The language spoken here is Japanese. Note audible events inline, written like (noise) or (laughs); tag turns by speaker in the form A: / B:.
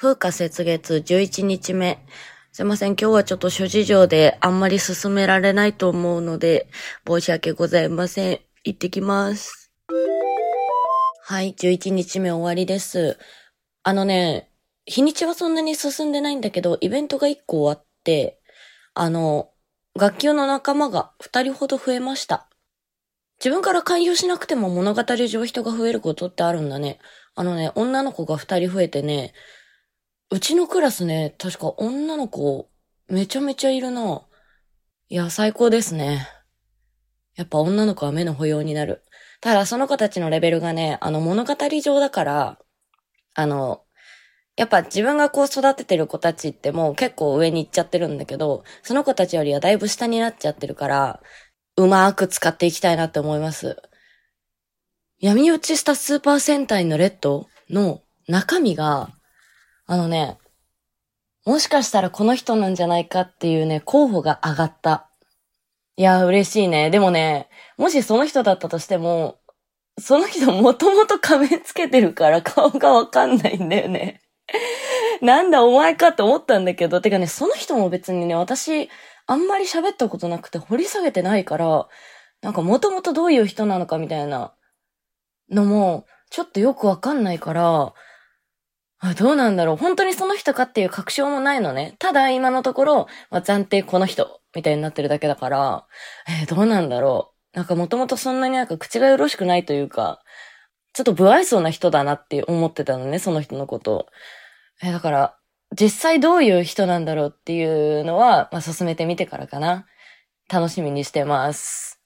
A: 風化雪月11日目。すいません、今日はちょっと諸事情であんまり進められないと思うので、申し訳ございません。行ってきます。はい、11日目終わりです。あのね、日にちはそんなに進んでないんだけど、イベントが1個終わって、あの、学級の仲間が2人ほど増えました。自分から勧誘しなくても物語上人が増えることってあるんだね。あのね、女の子が2人増えてね、うちのクラスね、確か女の子、めちゃめちゃいるな。いや、最高ですね。やっぱ女の子は目の保養になる。ただ、その子たちのレベルがね、あの、物語上だから、あの、やっぱ自分がこう育ててる子たちってもう結構上に行っちゃってるんだけど、その子たちよりはだいぶ下になっちゃってるから、うまーく使っていきたいなって思います。闇落ちしたスーパー戦隊のレッドの中身が、あのね、もしかしたらこの人なんじゃないかっていうね、候補が上がった。いやー、嬉しいね。でもね、もしその人だったとしても、その人 (laughs) もともと仮面つけてるから顔がわかんないんだよね。なんだお前かって思ったんだけど、てかね、その人も別にね、私、あんまり喋ったことなくて掘り下げてないから、なんかもともとどういう人なのかみたいなのも、ちょっとよくわかんないから、どうなんだろう本当にその人かっていう確証もないのね。ただ今のところ、まあ、暫定この人、みたいになってるだけだから、えーどうなんだろうなんかもともとそんなになんか口がよろしくないというか、ちょっと不愛想な人だなって思ってたのね、その人のこと。えーだから、実際どういう人なんだろうっていうのは、まあ、進めてみてからかな。楽しみにしてます。